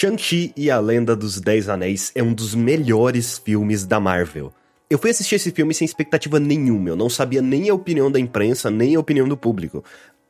Shang-Chi e a Lenda dos Dez Anéis é um dos melhores filmes da Marvel. Eu fui assistir esse filme sem expectativa nenhuma, eu não sabia nem a opinião da imprensa, nem a opinião do público.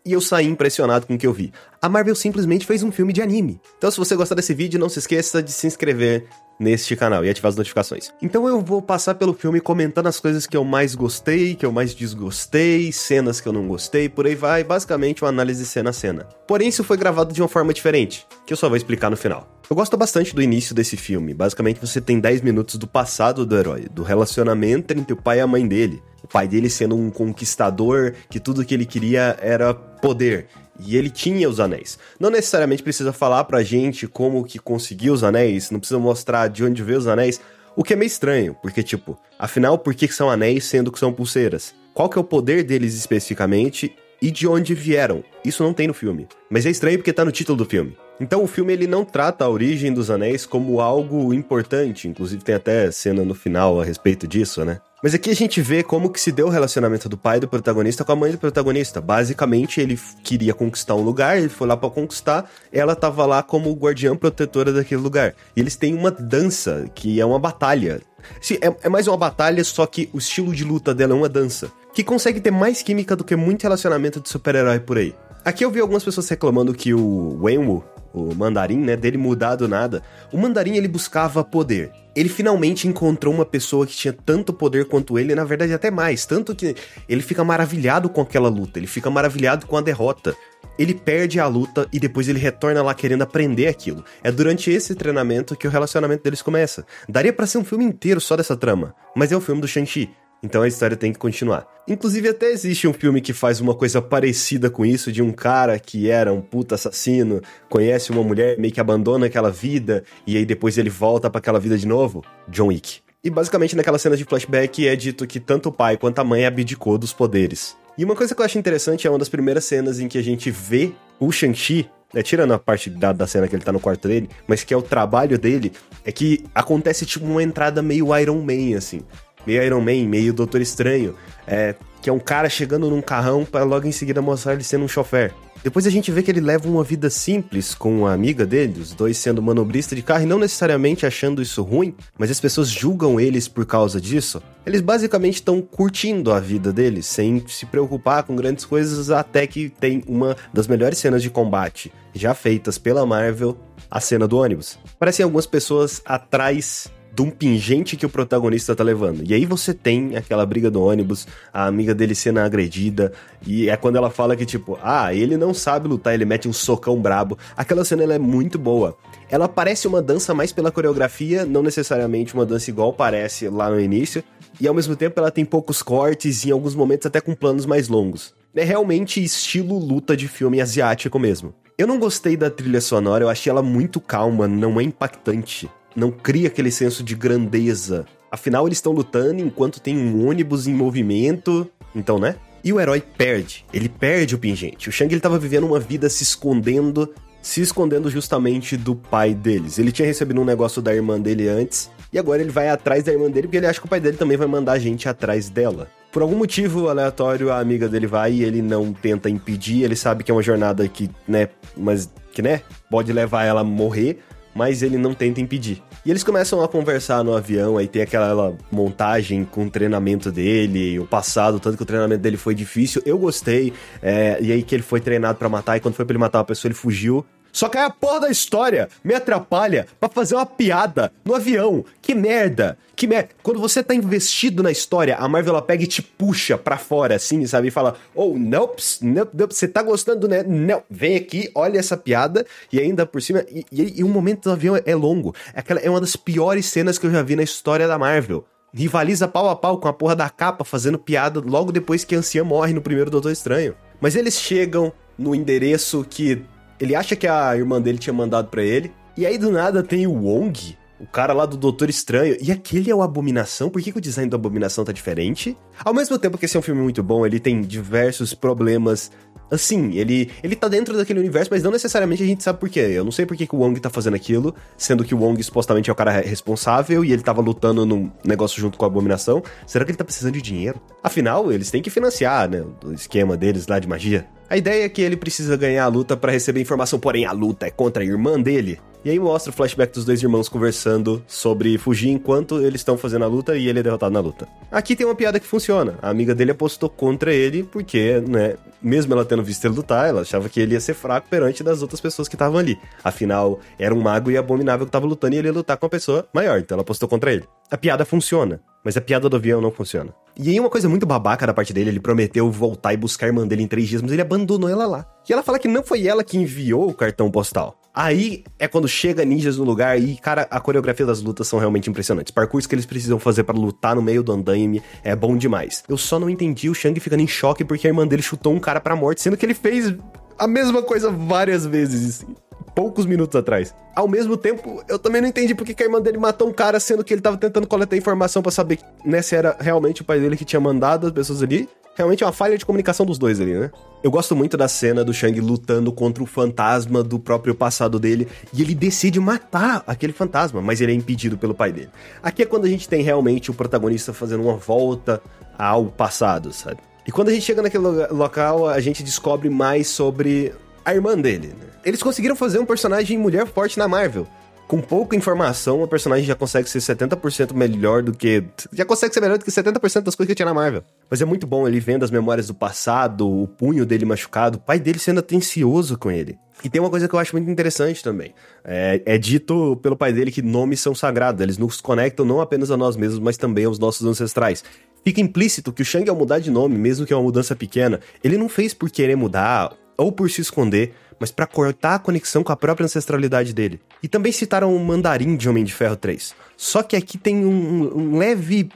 E eu saí impressionado com o que eu vi. A Marvel simplesmente fez um filme de anime. Então, se você gostar desse vídeo, não se esqueça de se inscrever neste canal e ativar as notificações. Então eu vou passar pelo filme comentando as coisas que eu mais gostei, que eu mais desgostei, cenas que eu não gostei, por aí vai, basicamente uma análise cena a cena. Porém, isso foi gravado de uma forma diferente, que eu só vou explicar no final. Eu gosto bastante do início desse filme. Basicamente, você tem 10 minutos do passado do herói, do relacionamento entre o pai e a mãe dele. O pai dele sendo um conquistador, que tudo que ele queria era poder. E ele tinha os anéis. Não necessariamente precisa falar pra gente como que conseguiu os anéis, não precisa mostrar de onde veio os anéis, o que é meio estranho, porque tipo, afinal, por que são anéis sendo que são pulseiras? Qual que é o poder deles especificamente e de onde vieram? Isso não tem no filme. Mas é estranho porque tá no título do filme. Então o filme ele não trata a origem dos anéis como algo importante, inclusive tem até cena no final a respeito disso, né? Mas aqui a gente vê como que se deu o relacionamento do pai do protagonista com a mãe do protagonista. Basicamente, ele queria conquistar um lugar, ele foi lá para conquistar, ela tava lá como guardiã protetora daquele lugar. E eles têm uma dança, que é uma batalha. Sim, é, é mais uma batalha, só que o estilo de luta dela é uma dança. Que consegue ter mais química do que muito relacionamento de super-herói por aí. Aqui eu vi algumas pessoas reclamando que o Wenwu, o mandarim, né, dele mudar do nada. O mandarim ele buscava poder. Ele finalmente encontrou uma pessoa que tinha tanto poder quanto ele, e na verdade até mais, tanto que ele fica maravilhado com aquela luta, ele fica maravilhado com a derrota. Ele perde a luta e depois ele retorna lá querendo aprender aquilo. É durante esse treinamento que o relacionamento deles começa. Daria para ser um filme inteiro só dessa trama, mas é o filme do Shang-Chi. Então a história tem que continuar. Inclusive, até existe um filme que faz uma coisa parecida com isso, de um cara que era um puta assassino, conhece uma mulher, meio que abandona aquela vida, e aí depois ele volta para aquela vida de novo. John Wick. E basicamente naquela cena de flashback é dito que tanto o pai quanto a mãe abdicou dos poderes. E uma coisa que eu acho interessante é uma das primeiras cenas em que a gente vê o Shang-Chi é, tirando a parte da, da cena que ele tá no quarto dele, mas que é o trabalho dele, é que acontece tipo uma entrada meio Iron Man, assim meio Iron Man, meio Doutor Estranho, é, que é um cara chegando num carrão para logo em seguida mostrar ele sendo um chofer. Depois a gente vê que ele leva uma vida simples com a amiga dele, os dois sendo manobrista de carro e não necessariamente achando isso ruim, mas as pessoas julgam eles por causa disso. Eles basicamente estão curtindo a vida deles, sem se preocupar com grandes coisas, até que tem uma das melhores cenas de combate já feitas pela Marvel, a cena do ônibus. Parecem algumas pessoas atrás de um pingente que o protagonista tá levando. E aí você tem aquela briga do ônibus, a amiga dele sendo agredida, e é quando ela fala que, tipo, ah, ele não sabe lutar, ele mete um socão brabo. Aquela cena ela é muito boa. Ela parece uma dança mais pela coreografia, não necessariamente uma dança igual parece lá no início, e ao mesmo tempo ela tem poucos cortes e em alguns momentos até com planos mais longos. É realmente estilo luta de filme asiático mesmo. Eu não gostei da trilha sonora, eu achei ela muito calma, não é impactante não cria aquele senso de grandeza. Afinal, eles estão lutando enquanto tem um ônibus em movimento, então, né? E o herói perde, ele perde o pingente. O Shang ele vivendo uma vida se escondendo, se escondendo justamente do pai deles. Ele tinha recebido um negócio da irmã dele antes, e agora ele vai atrás da irmã dele porque ele acha que o pai dele também vai mandar a gente atrás dela. Por algum motivo aleatório, a amiga dele vai e ele não tenta impedir, ele sabe que é uma jornada que, né, mas que, né, pode levar ela a morrer, mas ele não tenta impedir. E eles começam a conversar no avião, aí tem aquela montagem com o treinamento dele, o passado, tanto que o treinamento dele foi difícil. Eu gostei, é, e aí que ele foi treinado para matar, e quando foi pra ele matar uma pessoa, ele fugiu. Só que aí a porra da história me atrapalha para fazer uma piada no avião. Que merda! Que merda! Quando você tá investido na história, a Marvel ela pega e te puxa pra fora, assim, sabe? E fala: Oh, nope, nope, nope, você tá gostando, né? Não, vem aqui, olha essa piada. E ainda por cima. E, e, e o momento do avião é longo. É, aquela, é uma das piores cenas que eu já vi na história da Marvel rivaliza pau a pau com a porra da capa, fazendo piada logo depois que a anciã morre no primeiro Doutor Estranho. Mas eles chegam no endereço que ele acha que a irmã dele tinha mandado para ele. E aí do nada tem o Wong, o cara lá do Doutor Estranho. E aquele é o Abominação? Por que, que, o design do Abominação tá diferente? Ao mesmo tempo que esse é um filme muito bom, ele tem diversos problemas. Assim, ele, ele tá dentro daquele universo, mas não necessariamente a gente sabe por quê. Eu não sei por que, que o Wong tá fazendo aquilo, sendo que o Wong supostamente é o cara responsável e ele tava lutando num negócio junto com a Abominação. Será que ele tá precisando de dinheiro? Afinal, eles têm que financiar, né? O esquema deles lá de magia. A ideia é que ele precisa ganhar a luta para receber informação, porém a luta é contra a irmã dele. E aí mostra o flashback dos dois irmãos conversando sobre fugir enquanto eles estão fazendo a luta e ele é derrotado na luta. Aqui tem uma piada que funciona. A amiga dele apostou contra ele porque, né, mesmo ela tendo visto ele lutar, ela achava que ele ia ser fraco perante das outras pessoas que estavam ali. Afinal, era um mago e abominável que tava lutando e ele ia lutar com uma pessoa maior, então ela apostou contra ele. A piada funciona, mas a piada do avião não funciona. E aí uma coisa muito babaca da parte dele, ele prometeu voltar e buscar a irmã dele em três dias, mas ele abandonou ela lá. E ela fala que não foi ela que enviou o cartão postal. Aí é quando chega ninjas no lugar e, cara, a coreografia das lutas são realmente impressionantes. Parkours que eles precisam fazer para lutar no meio do andaime é bom demais. Eu só não entendi o Shang ficando em choque porque a irmã dele chutou um cara pra morte, sendo que ele fez a mesma coisa várias vezes poucos minutos atrás. Ao mesmo tempo, eu também não entendi porque que a irmã dele matou um cara, sendo que ele tava tentando coletar informação para saber né, se era realmente o pai dele que tinha mandado as pessoas ali realmente é uma falha de comunicação dos dois ali, né? Eu gosto muito da cena do Shang lutando contra o fantasma do próprio passado dele e ele decide matar aquele fantasma, mas ele é impedido pelo pai dele. Aqui é quando a gente tem realmente o protagonista fazendo uma volta ao passado, sabe? E quando a gente chega naquele local, a gente descobre mais sobre a irmã dele. Né? Eles conseguiram fazer um personagem mulher forte na Marvel com pouca informação, o personagem já consegue ser 70% melhor do que. Já consegue ser melhor do que 70% das coisas que tinha na Marvel. Mas é muito bom ele vendo as memórias do passado, o punho dele machucado, o pai dele sendo atencioso com ele. E tem uma coisa que eu acho muito interessante também. É, é, dito pelo pai dele que nomes são sagrados, eles nos conectam não apenas a nós mesmos, mas também aos nossos ancestrais. Fica implícito que o Shang, ao mudar de nome, mesmo que é uma mudança pequena, ele não fez por querer mudar ou por se esconder mas para cortar a conexão com a própria ancestralidade dele. E também citaram o Mandarim de Homem de Ferro 3. Só que aqui tem um, um leve.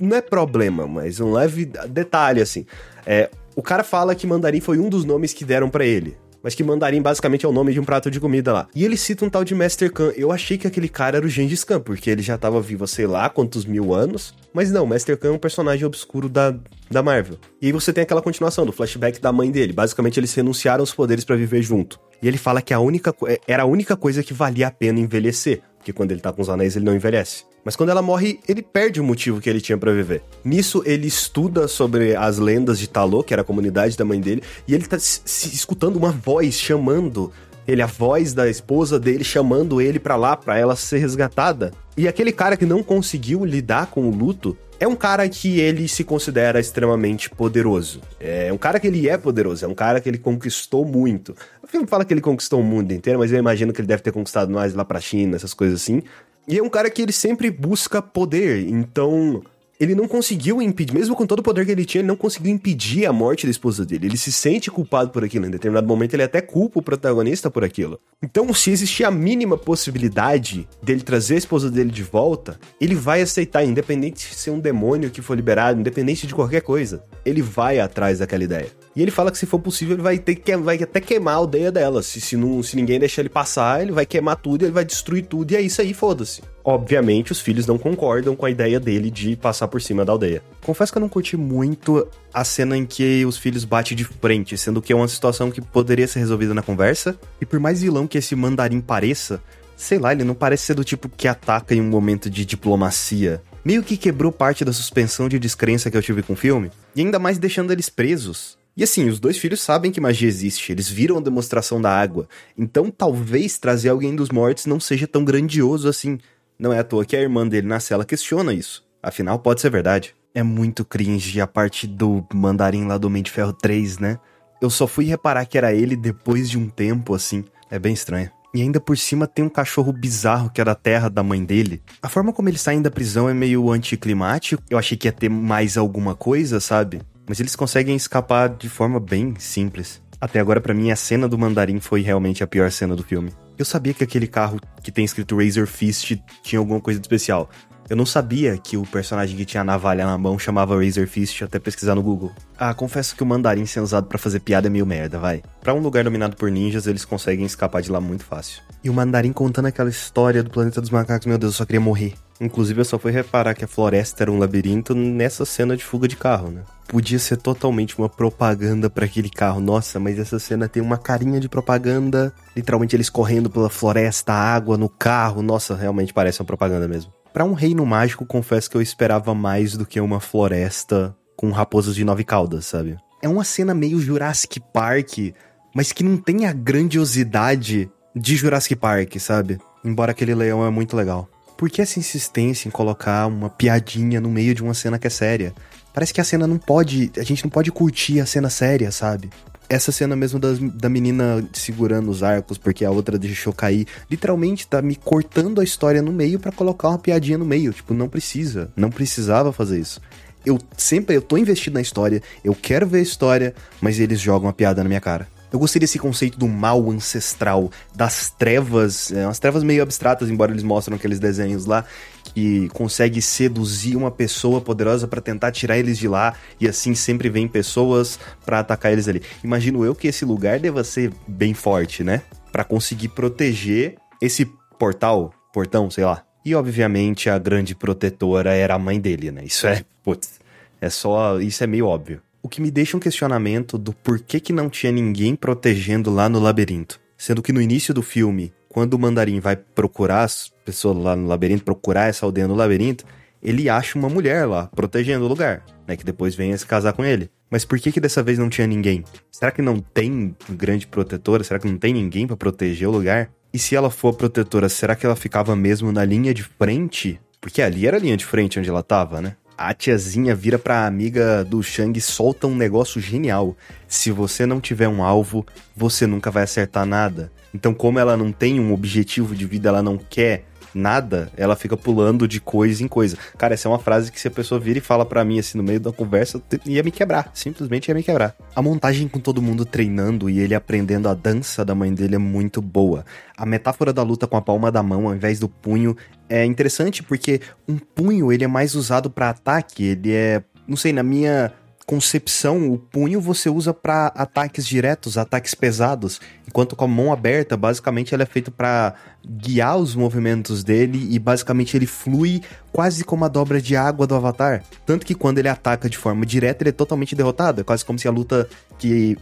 Não é problema, mas um leve detalhe, assim. É, o cara fala que Mandarim foi um dos nomes que deram para ele mas que mandarim basicamente é o nome de um prato de comida lá. E ele cita um tal de Master Khan. Eu achei que aquele cara era o Gengis Khan, porque ele já tava vivo há sei lá quantos mil anos. Mas não, Master Khan é um personagem obscuro da, da Marvel. E aí você tem aquela continuação do flashback da mãe dele. Basicamente, eles renunciaram os poderes para viver junto. E ele fala que a única, era a única coisa que valia a pena envelhecer. Porque quando ele tá com os anéis, ele não envelhece. Mas quando ela morre, ele perde o motivo que ele tinha para viver. Nisso, ele estuda sobre as lendas de Talô, que era a comunidade da mãe dele, e ele tá se escutando uma voz chamando ele, a voz da esposa dele chamando ele para lá, para ela ser resgatada. E aquele cara que não conseguiu lidar com o luto é um cara que ele se considera extremamente poderoso. É um cara que ele é poderoso, é um cara que ele conquistou muito. O filme fala que ele conquistou o mundo inteiro, mas eu imagino que ele deve ter conquistado mais lá pra China, essas coisas assim. E é um cara que ele sempre busca poder, então ele não conseguiu impedir, mesmo com todo o poder que ele tinha, ele não conseguiu impedir a morte da esposa dele. Ele se sente culpado por aquilo. Em determinado momento, ele até culpa o protagonista por aquilo. Então, se existir a mínima possibilidade dele trazer a esposa dele de volta, ele vai aceitar, independente de ser um demônio que for liberado, independente de qualquer coisa. Ele vai atrás daquela ideia. E ele fala que se for possível, ele vai ter que vai até queimar a aldeia dela. Se, se, não, se ninguém deixar ele passar, ele vai queimar tudo, ele vai destruir tudo, e é isso aí, foda-se. Obviamente, os filhos não concordam com a ideia dele de passar por cima da aldeia. Confesso que eu não curti muito a cena em que os filhos batem de frente, sendo que é uma situação que poderia ser resolvida na conversa. E por mais vilão que esse mandarim pareça, sei lá, ele não parece ser do tipo que ataca em um momento de diplomacia. Meio que quebrou parte da suspensão de descrença que eu tive com o filme, e ainda mais deixando eles presos. E assim, os dois filhos sabem que magia existe, eles viram a demonstração da água. Então talvez trazer alguém dos mortos não seja tão grandioso assim. Não é à toa que a irmã dele na cela questiona isso. Afinal, pode ser verdade. É muito cringe a parte do mandarim lá do Mente de Ferro 3, né? Eu só fui reparar que era ele depois de um tempo, assim. É bem estranho. E ainda por cima tem um cachorro bizarro que é da terra da mãe dele. A forma como eles saem da prisão é meio anticlimático. Eu achei que ia ter mais alguma coisa, sabe? Mas eles conseguem escapar de forma bem simples. Até agora, para mim, a cena do mandarim foi realmente a pior cena do filme. Eu sabia que aquele carro que tem escrito Razor Fist tinha alguma coisa de especial. Eu não sabia que o personagem que tinha a navalha na mão chamava Razor Fist até pesquisar no Google. Ah, confesso que o mandarim sendo usado para fazer piada é meio merda, vai. Para um lugar dominado por ninjas, eles conseguem escapar de lá muito fácil. E o mandarim contando aquela história do planeta dos macacos, meu Deus, eu só queria morrer. Inclusive, eu só fui reparar que a floresta era um labirinto nessa cena de fuga de carro, né? Podia ser totalmente uma propaganda para aquele carro. Nossa, mas essa cena tem uma carinha de propaganda. Literalmente eles correndo pela floresta, água no carro. Nossa, realmente parece uma propaganda mesmo. Para um reino mágico, confesso que eu esperava mais do que uma floresta com raposas de nove caudas, sabe? é uma cena meio Jurassic Park, mas que não tem a grandiosidade de Jurassic Park, sabe? Embora aquele leão é muito legal. Por que essa insistência em colocar uma piadinha no meio de uma cena que é séria? Parece que a cena não pode. A gente não pode curtir a cena séria, sabe? Essa cena mesmo da, menina segurando os arcos porque a outra deixou cair, literalmente tá me cortando a história no meio para colocar uma piadinha no meio. Tipo, não precisa. Não precisava fazer isso. Eu sempre, eu tô investido na história, eu quero ver a história, mas eles jogam a piada na minha cara. Eu gostei desse conceito do mal ancestral, das trevas, é, umas trevas meio abstratas, embora eles mostram aqueles desenhos lá, que consegue seduzir uma pessoa poderosa para tentar tirar eles de lá, e assim sempre vem pessoas para atacar eles ali. Imagino eu que esse lugar deva ser bem forte, né? Para conseguir proteger esse portal, portão, sei lá. E obviamente a grande protetora era a mãe dele, né? Isso é, putz, é só, isso é meio óbvio. O que me deixa um questionamento do porquê que não tinha ninguém protegendo lá no labirinto. Sendo que no início do filme, quando o mandarim vai procurar as pessoas lá no labirinto, procurar essa aldeia no labirinto, ele acha uma mulher lá, protegendo o lugar, né? Que depois vem a se casar com ele. Mas por que que dessa vez não tinha ninguém? Será que não tem grande protetora? Será que não tem ninguém para proteger o lugar? E se ela for protetora, será que ela ficava mesmo na linha de frente? Porque ali era a linha de frente onde ela tava, né? a tiazinha vira pra amiga do Shang e solta um negócio genial. Se você não tiver um alvo, você nunca vai acertar nada. Então, como ela não tem um objetivo de vida, ela não quer nada, ela fica pulando de coisa em coisa. Cara, essa é uma frase que se a pessoa vira e fala para mim assim no meio da conversa, ia me quebrar, simplesmente ia me quebrar. A montagem com todo mundo treinando e ele aprendendo a dança da mãe dele é muito boa. A metáfora da luta com a palma da mão ao invés do punho é interessante porque um punho ele é mais usado para ataque, ele é, não sei, na minha concepção, o punho você usa para ataques diretos, ataques pesados, enquanto com a mão aberta, basicamente ela é feita para guiar os movimentos dele e basicamente ele flui quase como a dobra de água do Avatar. Tanto que quando ele ataca de forma direta, ele é totalmente derrotado, é quase como se a luta que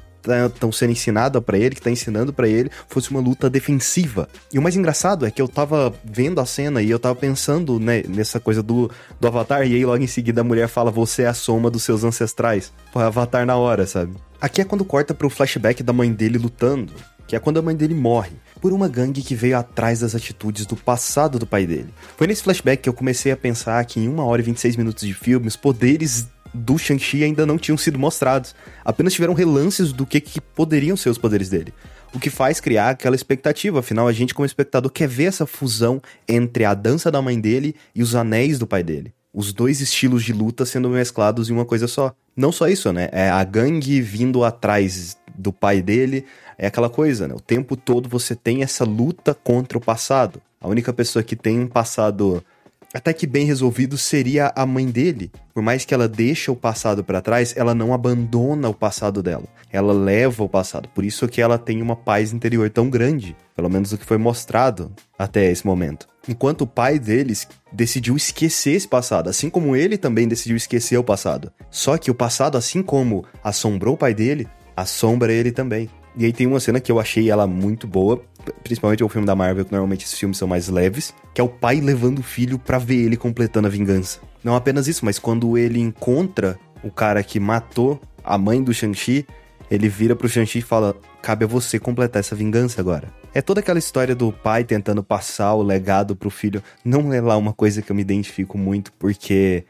estão sendo ensinada para ele, que tá ensinando para ele, fosse uma luta defensiva. E o mais engraçado é que eu tava vendo a cena e eu tava pensando né, nessa coisa do, do Avatar, e aí logo em seguida a mulher fala: Você é a soma dos seus ancestrais. Pô, Avatar na hora, sabe? Aqui é quando corta pro flashback da mãe dele lutando, que é quando a mãe dele morre por uma gangue que veio atrás das atitudes do passado do pai dele. Foi nesse flashback que eu comecei a pensar que em uma hora e 26 minutos de filme, os poderes do Shang-Chi ainda não tinham sido mostrados. Apenas tiveram relances do que, que poderiam ser os poderes dele. O que faz criar aquela expectativa. Afinal, a gente, como espectador, quer ver essa fusão entre a dança da mãe dele e os anéis do pai dele. Os dois estilos de luta sendo mesclados em uma coisa só. Não só isso, né? É a gangue vindo atrás do pai dele. É aquela coisa, né? O tempo todo você tem essa luta contra o passado. A única pessoa que tem um passado até que bem resolvido seria a mãe dele. Por mais que ela deixe o passado para trás, ela não abandona o passado dela. Ela leva o passado. Por isso que ela tem uma paz interior tão grande, pelo menos o que foi mostrado até esse momento. Enquanto o pai deles decidiu esquecer esse passado, assim como ele também decidiu esquecer o passado. Só que o passado, assim como assombrou o pai dele, assombra ele também. E aí tem uma cena que eu achei ela muito boa, principalmente o filme da Marvel, que normalmente esses filmes são mais leves, que é o pai levando o filho para ver ele completando a vingança. Não apenas isso, mas quando ele encontra o cara que matou a mãe do Shang-Chi, ele vira pro Shang-Chi e fala: cabe a você completar essa vingança agora. É toda aquela história do pai tentando passar o legado pro filho. Não é lá uma coisa que eu me identifico muito, porque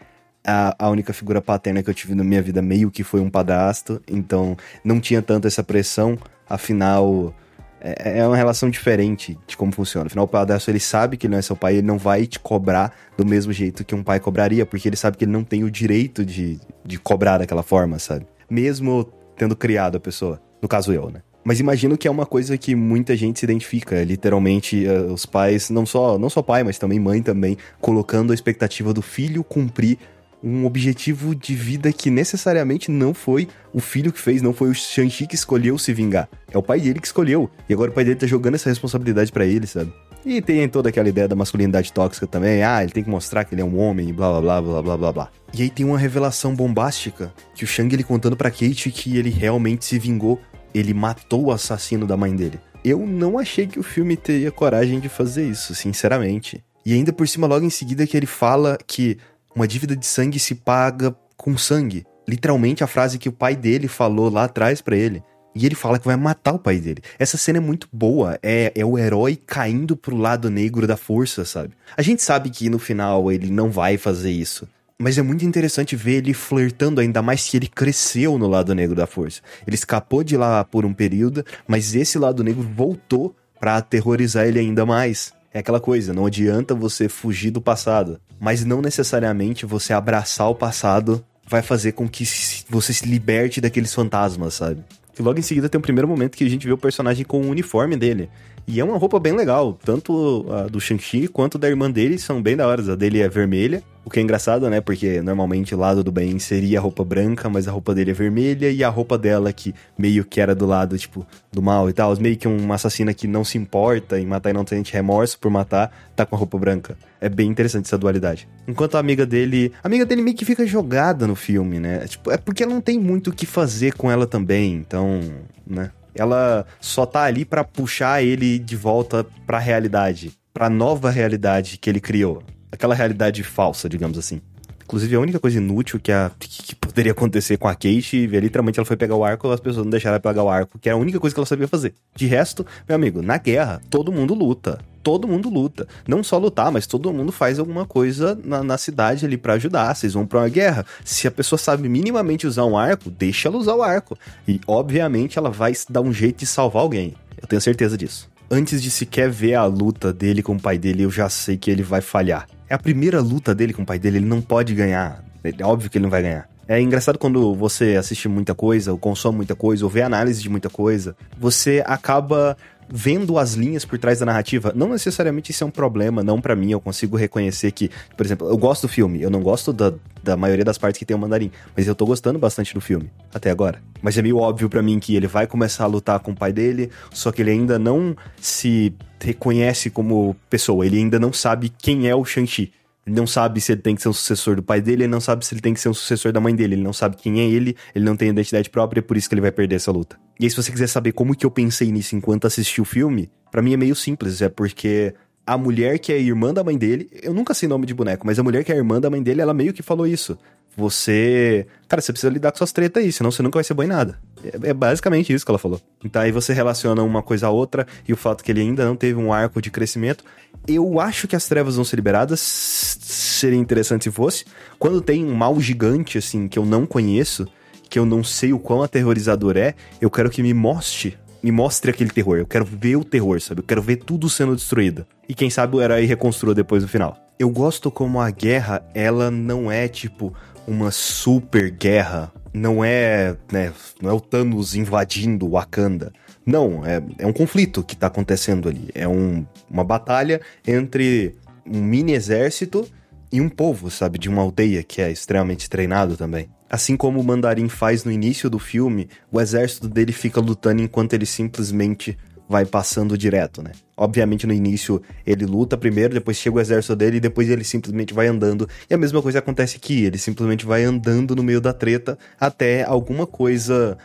a, a única figura paterna que eu tive na minha vida meio que foi um padrasto, então não tinha tanto essa pressão, afinal é, é uma relação diferente de como funciona. Afinal, o padrasto ele sabe que ele não é seu pai, ele não vai te cobrar do mesmo jeito que um pai cobraria, porque ele sabe que ele não tem o direito de, de cobrar daquela forma, sabe? Mesmo tendo criado a pessoa. No caso, eu, né? Mas imagino que é uma coisa que muita gente se identifica. Literalmente, uh, os pais, não só, não só pai, mas também mãe também, colocando a expectativa do filho cumprir um objetivo de vida que necessariamente não foi o filho que fez, não foi o Shang-Chi que escolheu se vingar. É o pai dele que escolheu. E agora o pai dele tá jogando essa responsabilidade para ele, sabe? E tem toda aquela ideia da masculinidade tóxica também. Ah, ele tem que mostrar que ele é um homem, blá blá blá blá blá blá blá. E aí tem uma revelação bombástica que o Shang ele contando para Kate que ele realmente se vingou. Ele matou o assassino da mãe dele. Eu não achei que o filme teria coragem de fazer isso, sinceramente. E ainda por cima, logo em seguida, que ele fala que uma dívida de sangue se paga com sangue. literalmente a frase que o pai dele falou lá atrás para ele. E ele fala que vai matar o pai dele. Essa cena é muito boa. É, é o herói caindo pro lado negro da força, sabe? A gente sabe que no final ele não vai fazer isso. Mas é muito interessante ver ele flertando, ainda mais se ele cresceu no lado negro da força. Ele escapou de lá por um período, mas esse lado negro voltou para aterrorizar ele ainda mais. É aquela coisa, não adianta você fugir do passado, mas não necessariamente você abraçar o passado vai fazer com que você se liberte daqueles fantasmas, sabe? E logo em seguida tem o primeiro momento que a gente vê o personagem com o uniforme dele. E é uma roupa bem legal, tanto a do Shang-Chi quanto da irmã dele são bem da hora. A dele é vermelha, o que é engraçado, né? Porque normalmente o lado do bem seria a roupa branca, mas a roupa dele é vermelha e a roupa dela, que meio que era do lado, tipo, do mal e tal, meio que uma assassina que não se importa em matar e não tem remorso por matar, tá com a roupa branca. É bem interessante essa dualidade. Enquanto a amiga dele. A amiga dele meio que fica jogada no filme, né? Tipo, é porque ela não tem muito o que fazer com ela também, então, né? ela só tá ali para puxar ele de volta para a realidade, para nova realidade que ele criou, aquela realidade falsa, digamos assim. Inclusive, a única coisa inútil que, a, que, poderia acontecer com a Kate, literalmente ela foi pegar o arco, as pessoas não deixaram ela pegar o arco, que era a única coisa que ela sabia fazer. De resto, meu amigo, na guerra, todo mundo luta. Todo mundo luta. Não só lutar, mas todo mundo faz alguma coisa na, na cidade ali para ajudar. Vocês vão pra uma guerra. Se a pessoa sabe minimamente usar um arco, deixa ela usar o arco. E, obviamente, ela vai dar um jeito de salvar alguém. Eu tenho certeza disso antes de sequer ver a luta dele com o pai dele, eu já sei que ele vai falhar. É a primeira luta dele com o pai dele, ele não pode ganhar. É óbvio que ele não vai ganhar. É engraçado quando você assiste muita coisa, ou consome muita coisa, ou vê análise de muita coisa, você acaba vendo as linhas por trás da narrativa, não necessariamente isso é um problema, não para mim, eu consigo reconhecer que, por exemplo, eu gosto do filme, eu não gosto da, da maioria das partes que tem o mandarim, mas eu tô gostando bastante do filme, até agora. Mas é meio óbvio para mim que ele vai começar a lutar com o pai dele, só que ele ainda não se reconhece como pessoa, ele ainda não sabe quem é o Shang-Chi. Ele não sabe se ele tem que ser um sucessor do pai dele, ele não sabe se ele tem que ser um sucessor da mãe dele, ele não sabe quem é ele, ele não tem identidade própria, é por isso que ele vai perder essa luta. E aí, se você quiser saber como que eu pensei nisso enquanto assisti o filme, para mim é meio simples, é porque a mulher que é irmã da mãe dele, eu nunca sei nome de boneco, mas a mulher que é irmã da mãe dele, ela meio que falou isso. Você. Cara, você precisa lidar com suas tretas aí, senão você nunca vai ser bom em nada. É, é, basicamente isso que ela falou. Então aí você relaciona uma coisa a outra e o fato que ele ainda não teve um arco de crescimento. Eu acho que as trevas vão ser liberadas. Seria interessante se fosse. Quando tem um mal gigante, assim, que eu não conheço, que eu não sei o quão aterrorizador é, eu quero que me mostre me mostre aquele terror. Eu quero ver o terror, sabe? Eu quero ver tudo sendo destruído. E quem sabe o herói reconstrua depois do final. Eu gosto como a guerra, ela não é tipo uma super guerra. Não é, né, não é o Thanos invadindo Wakanda. Não, é, é um conflito que tá acontecendo ali. É um, uma batalha entre um mini exército e um povo, sabe? De uma aldeia que é extremamente treinado também. Assim como o Mandarim faz no início do filme, o exército dele fica lutando enquanto ele simplesmente vai passando direto, né? Obviamente no início ele luta primeiro, depois chega o exército dele e depois ele simplesmente vai andando. E a mesma coisa acontece aqui, ele simplesmente vai andando no meio da treta até alguma coisa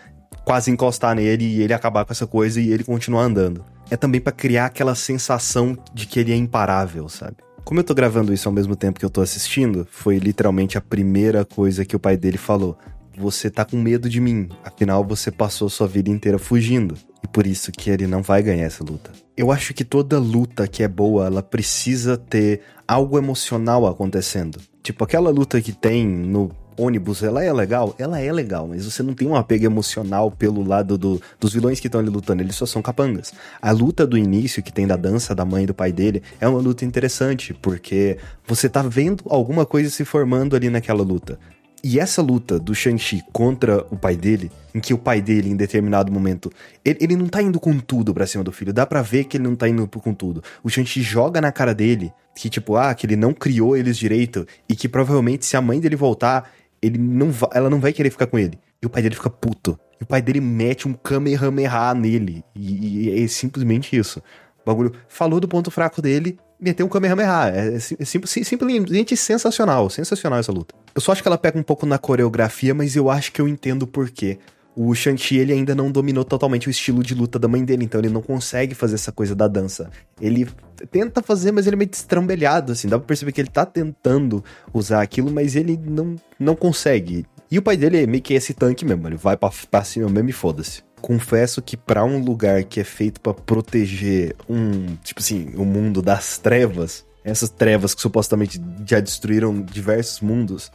quase encostar nele e ele acabar com essa coisa e ele continuar andando. É também para criar aquela sensação de que ele é imparável, sabe? Como eu tô gravando isso ao mesmo tempo que eu tô assistindo, foi literalmente a primeira coisa que o pai dele falou. Você tá com medo de mim, afinal você passou sua vida inteira fugindo. E por isso que ele não vai ganhar essa luta. Eu acho que toda luta que é boa, ela precisa ter algo emocional acontecendo. Tipo, aquela luta que tem no ônibus, ela é legal? Ela é legal, mas você não tem um apego emocional pelo lado do, dos vilões que estão ali lutando, eles só são capangas. A luta do início, que tem da dança da mãe e do pai dele, é uma luta interessante, porque você tá vendo alguma coisa se formando ali naquela luta. E essa luta do Shang-Chi contra o pai dele, em que o pai dele, em determinado momento, ele, ele não tá indo com tudo pra cima do filho, dá pra ver que ele não tá indo com tudo. O Shang-Chi joga na cara dele que, tipo, ah, que ele não criou eles direito e que provavelmente se a mãe dele voltar, ele não vai, ela não vai querer ficar com ele. E o pai dele fica puto. E o pai dele mete um Kamehameha nele. E, e é simplesmente isso. O bagulho falou do ponto fraco dele, meteu um Kamehameha. É, é, é simplesmente sensacional. Sensacional essa luta. Eu só acho que ela pega um pouco na coreografia, mas eu acho que eu entendo por quê. O Shang-Chi, ele ainda não dominou totalmente o estilo de luta da mãe dele, então ele não consegue fazer essa coisa da dança. Ele tenta fazer, mas ele é meio destrambelhado, assim. Dá pra perceber que ele tá tentando usar aquilo, mas ele não, não consegue. E o pai dele é meio que esse tanque mesmo, ele vai pra, pra cima mesmo e foda-se. Confesso que para um lugar que é feito para proteger um, tipo assim, o um mundo das trevas, essas trevas que supostamente já destruíram diversos mundos,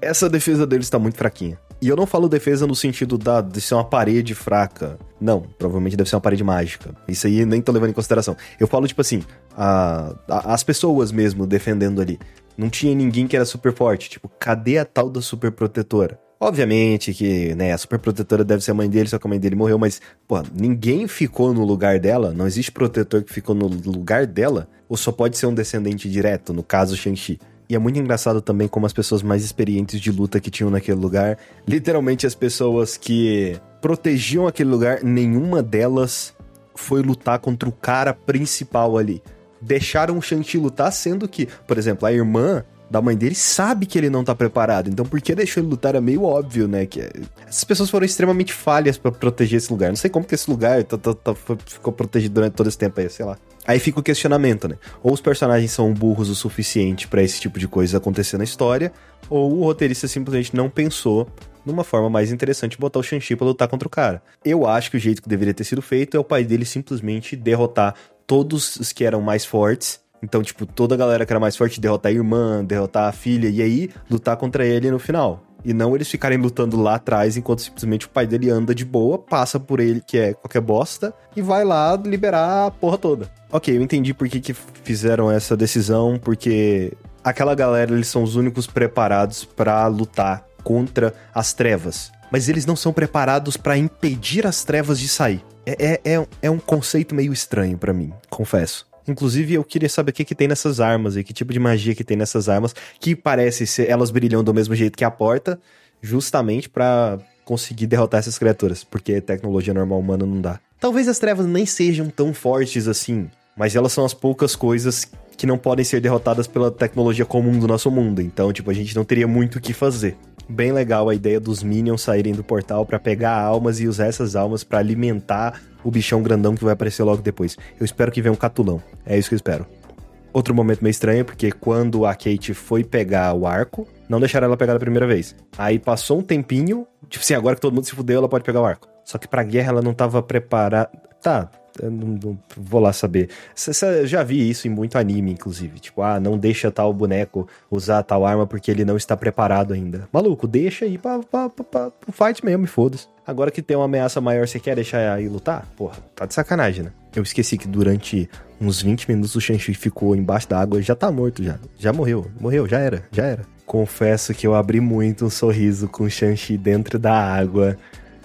essa defesa deles tá muito fraquinha. E eu não falo defesa no sentido da, de ser uma parede fraca. Não, provavelmente deve ser uma parede mágica. Isso aí nem tô levando em consideração. Eu falo, tipo assim, a, a, as pessoas mesmo defendendo ali. Não tinha ninguém que era super forte. Tipo, cadê a tal da super protetora? Obviamente que, né, a super protetora deve ser a mãe dele, só que a mãe dele morreu, mas, pô, ninguém ficou no lugar dela, não existe protetor que ficou no lugar dela, ou só pode ser um descendente direto, no caso Shang-Chi. E é muito engraçado também como as pessoas mais experientes de luta que tinham naquele lugar, literalmente as pessoas que protegiam aquele lugar, nenhuma delas foi lutar contra o cara principal ali. Deixaram o Shang-Chi lutar, sendo que, por exemplo, a irmã da mãe dele sabe que ele não tá preparado. Então, por que deixou ele lutar? É meio óbvio, né? Que essas pessoas foram extremamente falhas para proteger esse lugar. Não sei como que esse lugar tá, tá, tá, ficou protegido durante todo esse tempo aí, sei lá. Aí fica o questionamento, né? Ou os personagens são burros o suficiente para esse tipo de coisa acontecer na história, ou o roteirista simplesmente não pensou numa forma mais interessante botar o Shang-Chi pra lutar contra o cara. Eu acho que o jeito que deveria ter sido feito é o pai dele simplesmente derrotar todos os que eram mais fortes. Então, tipo, toda a galera que era mais forte derrotar a irmã, derrotar a filha, e aí lutar contra ele no final. E não eles ficarem lutando lá atrás enquanto simplesmente o pai dele anda de boa, passa por ele, que é qualquer bosta, e vai lá liberar a porra toda. Ok, eu entendi por que, que fizeram essa decisão, porque aquela galera, eles são os únicos preparados para lutar contra as trevas. Mas eles não são preparados para impedir as trevas de sair. É, é, é, é um conceito meio estranho para mim, confesso. Inclusive, eu queria saber o que, que tem nessas armas e que tipo de magia que tem nessas armas, que parece ser elas brilham do mesmo jeito que a porta, justamente para conseguir derrotar essas criaturas, porque tecnologia normal humana não dá. Talvez as trevas nem sejam tão fortes assim, mas elas são as poucas coisas que não podem ser derrotadas pela tecnologia comum do nosso mundo. Então, tipo, a gente não teria muito o que fazer. Bem legal a ideia dos minions saírem do portal para pegar almas e usar essas almas para alimentar o bichão grandão que vai aparecer logo depois. Eu espero que venha um catulão. É isso que eu espero. Outro momento meio estranho, porque quando a Kate foi pegar o arco, não deixaram ela pegar da primeira vez. Aí passou um tempinho, tipo assim, agora que todo mundo se fudeu, ela pode pegar o arco. Só que pra guerra ela não tava preparada. Tá, eu não, não, vou lá saber. Eu já vi isso em muito anime, inclusive. Tipo, ah, não deixa tal boneco usar tal arma porque ele não está preparado ainda. Maluco, deixa aí pra, pra, pra, pra pro fight mesmo e foda-se. Agora que tem uma ameaça maior, você quer deixar aí lutar? Porra, tá de sacanagem, né? Eu esqueci que durante uns 20 minutos o Shang-Chi ficou embaixo da água. Já tá morto já. Já morreu. Morreu, já era, já era. Confesso que eu abri muito um sorriso com o Shang-Chi dentro da água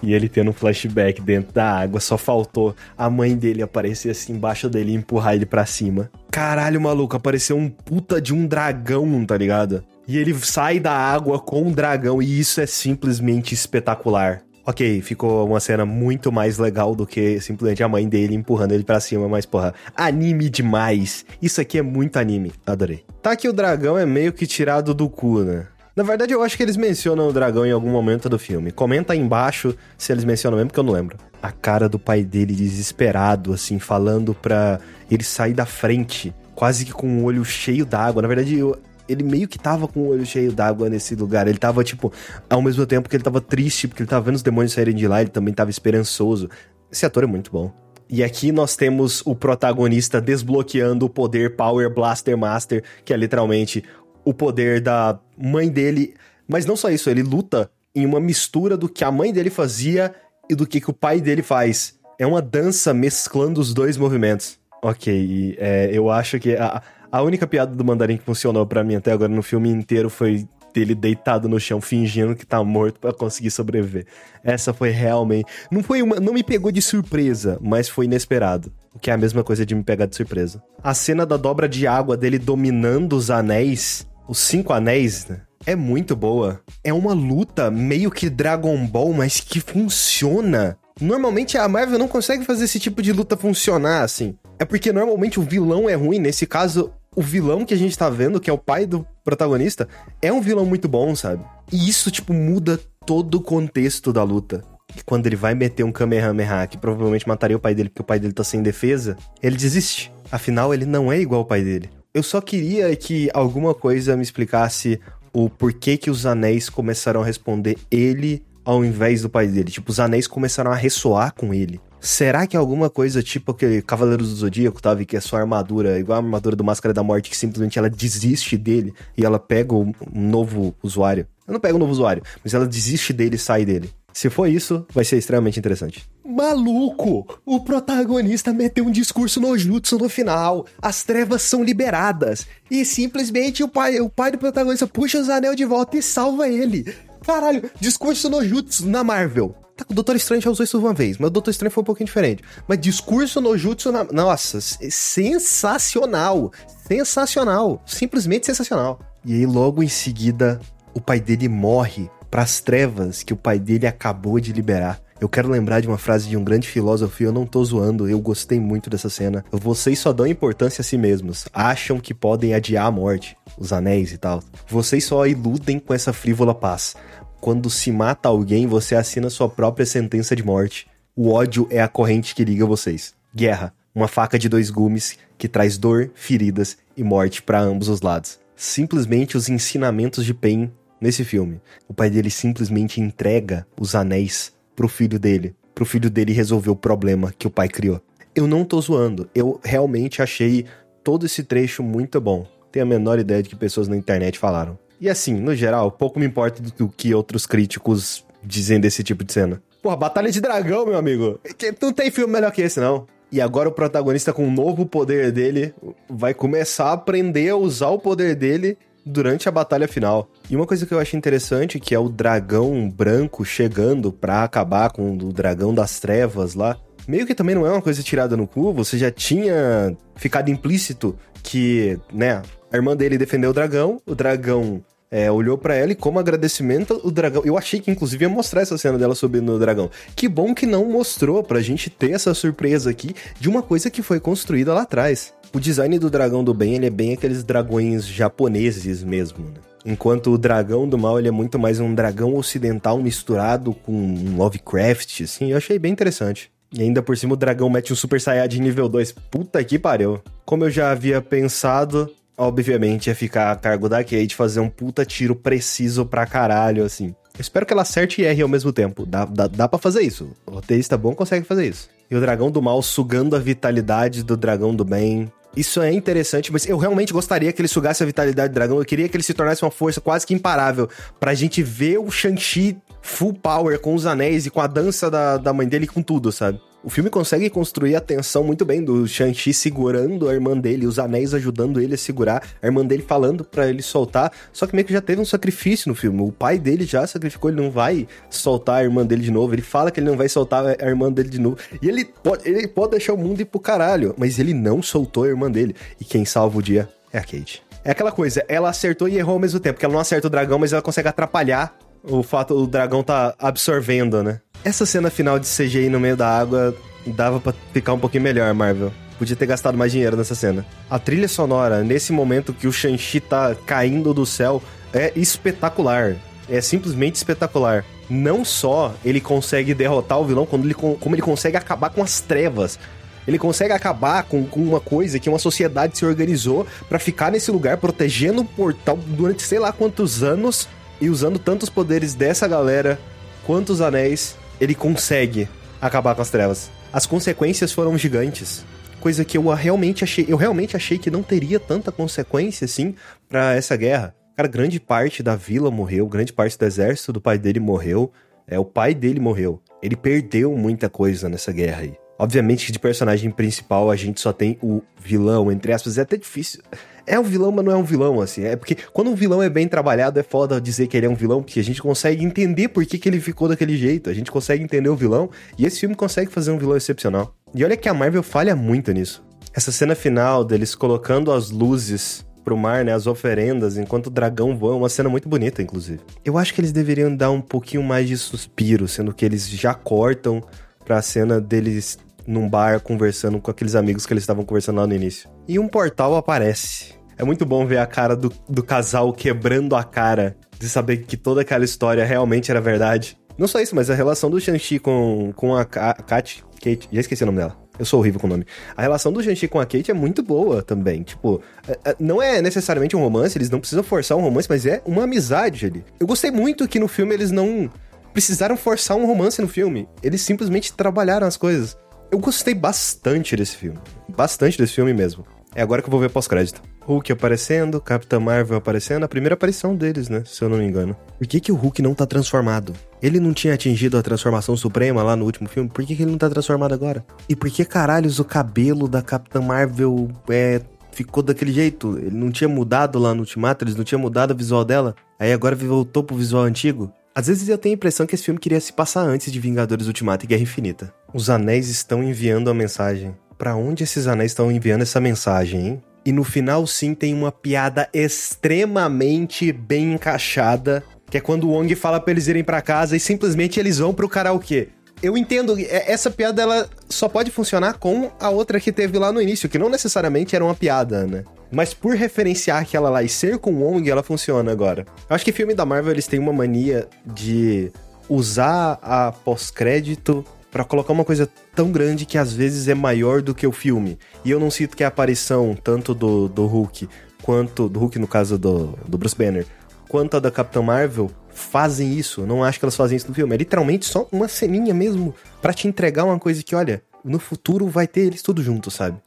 e ele tendo um flashback dentro da água, só faltou a mãe dele aparecer assim embaixo dele e empurrar ele para cima. Caralho, maluco, apareceu um puta de um dragão, tá ligado? E ele sai da água com um dragão e isso é simplesmente espetacular. Ok, ficou uma cena muito mais legal do que simplesmente a mãe dele empurrando ele para cima, mas porra, anime demais. Isso aqui é muito anime. Adorei. Tá que o dragão é meio que tirado do cu, né? Na verdade, eu acho que eles mencionam o dragão em algum momento do filme. Comenta aí embaixo se eles mencionam mesmo, porque eu não lembro. A cara do pai dele desesperado, assim, falando pra ele sair da frente, quase que com o olho cheio d'água. Na verdade, eu, ele meio que tava com o olho cheio d'água nesse lugar. Ele tava, tipo, ao mesmo tempo que ele tava triste, porque ele tava vendo os demônios saírem de lá, ele também tava esperançoso. Esse ator é muito bom. E aqui nós temos o protagonista desbloqueando o poder Power Blaster Master, que é literalmente o poder da mãe dele. Mas não só isso, ele luta em uma mistura do que a mãe dele fazia e do que, que o pai dele faz. É uma dança mesclando os dois movimentos. Ok, é, eu acho que a, a única piada do mandarim que funcionou para mim até agora no filme inteiro foi dele deitado no chão fingindo que tá morto para conseguir sobreviver. Essa foi realmente, não foi uma, não me pegou de surpresa, mas foi inesperado. O que é a mesma coisa de me pegar de surpresa. A cena da dobra de água dele dominando os anéis os Cinco Anéis, né? É muito boa. É uma luta meio que Dragon Ball, mas que funciona. Normalmente a Marvel não consegue fazer esse tipo de luta funcionar assim. É porque normalmente o vilão é ruim. Nesse caso, o vilão que a gente tá vendo, que é o pai do protagonista, é um vilão muito bom, sabe? E isso, tipo, muda todo o contexto da luta. E quando ele vai meter um Kamehameha, que provavelmente mataria o pai dele porque o pai dele tá sem defesa, ele desiste. Afinal, ele não é igual ao pai dele. Eu só queria que alguma coisa me explicasse o porquê que os anéis começaram a responder ele ao invés do pai dele. Tipo, os anéis começaram a ressoar com ele. Será que alguma coisa tipo aquele Cavaleiro do Zodíaco, tá? Que é só armadura, igual a armadura do Máscara da Morte, que simplesmente ela desiste dele e ela pega um novo usuário. Ela não pega um novo usuário, mas ela desiste dele e sai dele. Se for isso, vai ser extremamente interessante. Maluco! O protagonista meteu um discurso no jutsu no final. As trevas são liberadas. E simplesmente o pai, o pai do protagonista puxa os anel de volta e salva ele. Caralho, discurso no jutsu na Marvel. Tá, o Doutor Estranho já usou isso uma vez, mas o Doutor Estranho foi um pouquinho diferente. Mas discurso no jutsu na... Nossa, sensacional. Sensacional. Simplesmente sensacional. E aí, logo em seguida, o pai dele morre para as trevas que o pai dele acabou de liberar. Eu quero lembrar de uma frase de um grande filósofo e eu não tô zoando, eu gostei muito dessa cena. Vocês só dão importância a si mesmos, acham que podem adiar a morte, os anéis e tal. Vocês só iludem com essa frívola paz. Quando se mata alguém, você assina sua própria sentença de morte. O ódio é a corrente que liga vocês. Guerra, uma faca de dois gumes que traz dor, feridas e morte para ambos os lados. Simplesmente os ensinamentos de Pain nesse filme. O pai dele simplesmente entrega os anéis pro filho dele, pro filho dele resolver o problema que o pai criou. Eu não tô zoando, eu realmente achei todo esse trecho muito bom. Tenho a menor ideia de que pessoas na internet falaram. E assim, no geral, pouco me importa do que outros críticos dizem desse tipo de cena. Porra, Batalha de Dragão, meu amigo. Não tem filme melhor que esse, não. E agora o protagonista, com um novo poder dele, vai começar a aprender a usar o poder dele durante a batalha final. E uma coisa que eu achei interessante, que é o dragão branco chegando pra acabar com o dragão das trevas lá. Meio que também não é uma coisa tirada no cu, você já tinha ficado implícito que, né, a irmã dele defendeu o dragão, o dragão é, olhou para ela e, como agradecimento, o dragão. Eu achei que, inclusive, ia mostrar essa cena dela subindo no dragão. Que bom que não mostrou pra gente ter essa surpresa aqui de uma coisa que foi construída lá atrás. O design do dragão do bem, ele é bem aqueles dragões japoneses mesmo, né? Enquanto o dragão do mal, ele é muito mais um dragão ocidental misturado com um Lovecraft, assim. Eu achei bem interessante. E ainda por cima o dragão mete um Super Saiyajin nível 2. Puta que pariu. Como eu já havia pensado, obviamente ia ficar a cargo da Kate fazer um puta tiro preciso pra caralho, assim. Espero que ela acerte e erre ao mesmo tempo. Dá, dá, dá pra fazer isso. O roteirista bom consegue fazer isso. E o dragão do mal sugando a vitalidade do dragão do bem. Isso é interessante, mas eu realmente gostaria que ele sugasse a vitalidade do dragão. Eu queria que ele se tornasse uma força quase que imparável. Pra gente ver o Shang-Chi full power com os anéis e com a dança da, da mãe dele com tudo, sabe? O filme consegue construir a tensão muito bem do Shang-Chi segurando a irmã dele, os anéis ajudando ele a segurar, a irmã dele falando para ele soltar. Só que meio que já teve um sacrifício no filme. O pai dele já sacrificou, ele não vai soltar a irmã dele de novo. Ele fala que ele não vai soltar a irmã dele de novo. E ele pode, ele pode deixar o mundo ir pro caralho, mas ele não soltou a irmã dele. E quem salva o dia é a Kate. É aquela coisa, ela acertou e errou ao mesmo tempo, porque ela não acerta o dragão, mas ela consegue atrapalhar o fato do dragão tá absorvendo, né? Essa cena final de CGI no meio da água dava para ficar um pouquinho melhor, Marvel. Podia ter gastado mais dinheiro nessa cena. A trilha sonora, nesse momento que o Shang-Chi tá caindo do céu, é espetacular. É simplesmente espetacular. Não só ele consegue derrotar o vilão, quando ele, como ele consegue acabar com as trevas. Ele consegue acabar com, com uma coisa que uma sociedade se organizou para ficar nesse lugar, protegendo o portal durante sei lá quantos anos e usando tantos poderes dessa galera quanto os anéis, ele consegue acabar com as trevas. As consequências foram gigantes. Coisa que eu realmente achei, eu realmente achei que não teria tanta consequência assim para essa guerra. Cara, grande parte da vila morreu, grande parte do exército do pai dele morreu. É, o pai dele morreu. Ele perdeu muita coisa nessa guerra aí. Obviamente que de personagem principal a gente só tem o vilão, entre aspas, é até difícil. É um vilão, mas não é um vilão, assim. É porque quando um vilão é bem trabalhado, é foda dizer que ele é um vilão, porque a gente consegue entender por que, que ele ficou daquele jeito. A gente consegue entender o vilão, e esse filme consegue fazer um vilão excepcional. E olha que a Marvel falha muito nisso. Essa cena final deles colocando as luzes pro mar, né, as oferendas, enquanto o dragão voa, é uma cena muito bonita, inclusive. Eu acho que eles deveriam dar um pouquinho mais de suspiro, sendo que eles já cortam pra cena deles num bar conversando com aqueles amigos que eles estavam conversando lá no início. E um portal aparece. É muito bom ver a cara do, do casal quebrando a cara de saber que toda aquela história realmente era verdade. Não só isso, mas a relação do Shang-Chi com, com a, Kat, Kate, já esqueci o nome dela. Eu sou horrível com o nome. A relação do Shang-Chi com a Kate é muito boa também. Tipo, é, é, não é necessariamente um romance, eles não precisam forçar um romance, mas é uma amizade ali. Eu gostei muito que no filme eles não precisaram forçar um romance no filme. Eles simplesmente trabalharam as coisas. Eu gostei bastante desse filme. Bastante desse filme mesmo. É agora que eu vou ver pós-crédito. Hulk aparecendo, Capitã Marvel aparecendo, a primeira aparição deles, né? Se eu não me engano. Por que, que o Hulk não tá transformado? Ele não tinha atingido a transformação suprema lá no último filme? Por que, que ele não tá transformado agora? E por que caralhos o cabelo da Capitã Marvel é, ficou daquele jeito? Ele não tinha mudado lá no Ultimato? Eles não tinham mudado o visual dela? Aí agora voltou pro visual antigo? Às vezes eu tenho a impressão que esse filme queria se passar antes de Vingadores Ultimato e Guerra Infinita. Os anéis estão enviando a mensagem. Para onde esses anéis estão enviando essa mensagem, hein? E no final, sim, tem uma piada extremamente bem encaixada, que é quando o Wong fala pra eles irem para casa e simplesmente eles vão pro karaokê. Eu entendo, essa piada ela só pode funcionar com a outra que teve lá no início, que não necessariamente era uma piada, né? Mas por referenciar aquela lá e ser com o Wong, ela funciona agora. Eu acho que filme da Marvel eles têm uma mania de usar a pós-crédito para colocar uma coisa tão grande que às vezes é maior do que o filme. E eu não sinto que a aparição tanto do, do Hulk, quanto do Hulk no caso do, do Bruce Banner, quanto a da Capitã Marvel fazem isso. Eu não acho que elas fazem isso no filme. É literalmente só uma ceninha mesmo para te entregar uma coisa que, olha, no futuro vai ter eles tudo junto, sabe?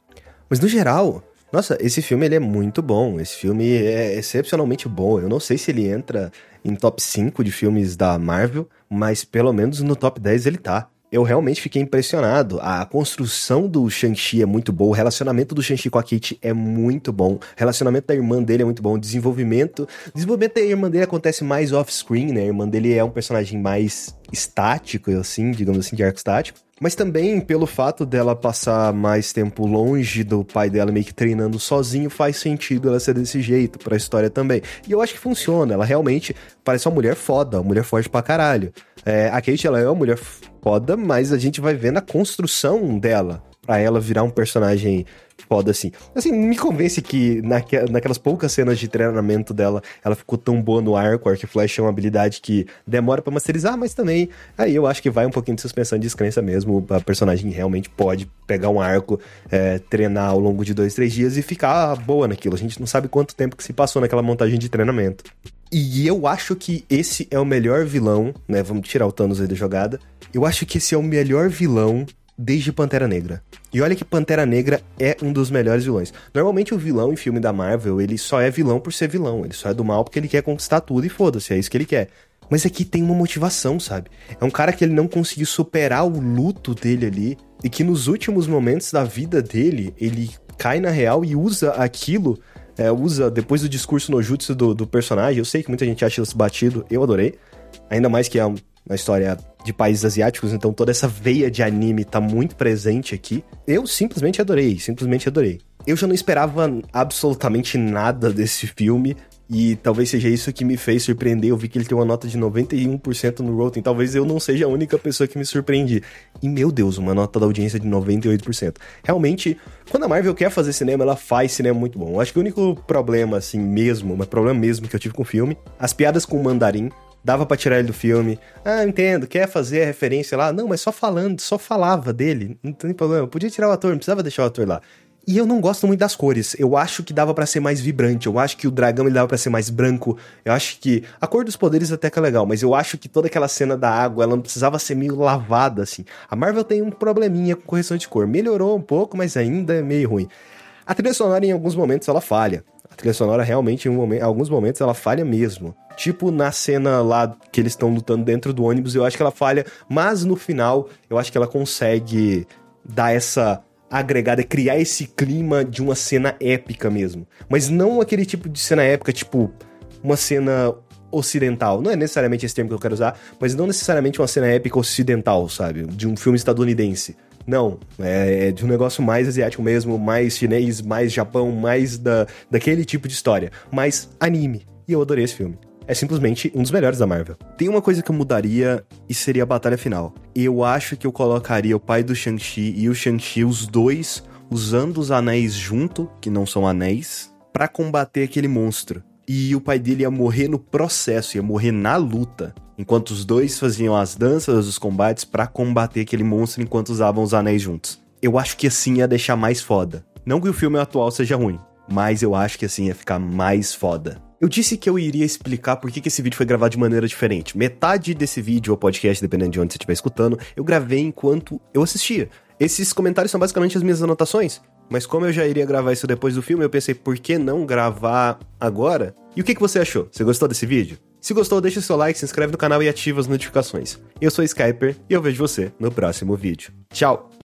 Mas no geral, nossa, esse filme ele é muito bom. Esse filme é excepcionalmente bom. Eu não sei se ele entra em top 5 de filmes da Marvel, mas pelo menos no top 10 ele tá eu realmente fiquei impressionado. A construção do Shang-Chi é muito boa, o relacionamento do Shang-Chi com a Kate é muito bom, o relacionamento da irmã dele é muito bom, o desenvolvimento. O desenvolvimento da irmã dele acontece mais off-screen, né? A irmã dele é um personagem mais estático, assim, digamos assim, de arco estático. Mas também pelo fato dela passar mais tempo longe do pai dela, meio que treinando sozinho, faz sentido ela ser desse jeito pra história também. E eu acho que funciona, ela realmente parece uma mulher foda, uma mulher forte pra caralho. É, a Kate, ela é uma mulher foda, mas a gente vai vendo a construção dela para ela virar um personagem foda assim. Assim, me convence que naque, naquelas poucas cenas de treinamento dela, ela ficou tão boa no arco. Arc Flash é uma habilidade que demora para masterizar, mas também aí eu acho que vai um pouquinho de suspensão de descrença mesmo. A personagem realmente pode pegar um arco, é, treinar ao longo de dois, três dias e ficar boa naquilo. A gente não sabe quanto tempo que se passou naquela montagem de treinamento. E eu acho que esse é o melhor vilão, né? Vamos tirar o Thanos aí da jogada. Eu acho que esse é o melhor vilão desde Pantera Negra. E olha que Pantera Negra é um dos melhores vilões. Normalmente o vilão em filme da Marvel, ele só é vilão por ser vilão. Ele só é do mal porque ele quer conquistar tudo e foda-se, é isso que ele quer. Mas aqui tem uma motivação, sabe? É um cara que ele não conseguiu superar o luto dele ali e que nos últimos momentos da vida dele, ele cai na real e usa aquilo é, usa depois do discurso no jutsu do, do, personagem. Eu sei que muita gente acha isso batido, eu adorei. Ainda mais que é uma história de países asiáticos, então toda essa veia de anime tá muito presente aqui. Eu simplesmente adorei, simplesmente adorei. Eu já não esperava absolutamente nada desse filme, e talvez seja isso que me fez surpreender. Eu vi que ele tem uma nota de 91% no Rotten. Talvez eu não seja a única pessoa que me surpreendi. E meu Deus, uma nota da audiência de 98%. Realmente, quando a Marvel quer fazer cinema, ela faz cinema muito bom. Eu acho que o único problema, assim mesmo, mas problema mesmo que eu tive com o filme, as piadas com o mandarim. Dava pra tirar ele do filme. Ah, entendo, quer fazer a referência lá? Não, mas só falando, só falava dele. Não tem problema. Podia tirar o ator, não precisava deixar o ator lá. E eu não gosto muito das cores. Eu acho que dava para ser mais vibrante. Eu acho que o dragão ele dava para ser mais branco. Eu acho que a cor dos poderes até que é legal, mas eu acho que toda aquela cena da água, ela não precisava ser meio lavada assim. A Marvel tem um probleminha com correção de cor. Melhorou um pouco, mas ainda é meio ruim. A trilha sonora em alguns momentos ela falha. A trilha sonora realmente em, um momento, alguns momentos ela falha mesmo. Tipo na cena lá que eles estão lutando dentro do ônibus, eu acho que ela falha, mas no final eu acho que ela consegue dar essa agregada, criar esse clima de uma cena épica mesmo. Mas não aquele tipo de cena épica, tipo, uma cena ocidental. Não é necessariamente esse termo que eu quero usar, mas não necessariamente uma cena épica ocidental, sabe? De um filme estadunidense. Não, é, é de um negócio mais asiático mesmo, mais chinês, mais Japão, mais da, daquele tipo de história. Mais anime. E eu adorei esse filme é simplesmente um dos melhores da Marvel. Tem uma coisa que eu mudaria e seria a batalha final. Eu acho que eu colocaria o pai do Shang-Chi e o Shang-Chi, os dois, usando os anéis junto, que não são anéis, para combater aquele monstro. E o pai dele ia morrer no processo, ia morrer na luta. Enquanto os dois faziam as danças, os combates para combater aquele monstro enquanto usavam os anéis juntos eu acho que assim ia deixar mais foda. Não que o filme atual seja ruim, mas eu acho que assim ia ficar mais foda. Eu disse que eu iria explicar por que, esse vídeo foi gravado de maneira diferente. Metade desse vídeo ou podcast, dependendo de onde você estiver escutando, eu gravei enquanto eu assistia. Esses comentários são basicamente as minhas anotações. Mas como eu já iria gravar isso depois do filme, eu pensei, por que não gravar agora? E o que, que você achou? Você gostou desse vídeo? Se gostou, deixa seu like, se inscreve no canal e ativa as notificações. Eu sou o Skyper e eu vejo você no próximo vídeo. Tchau!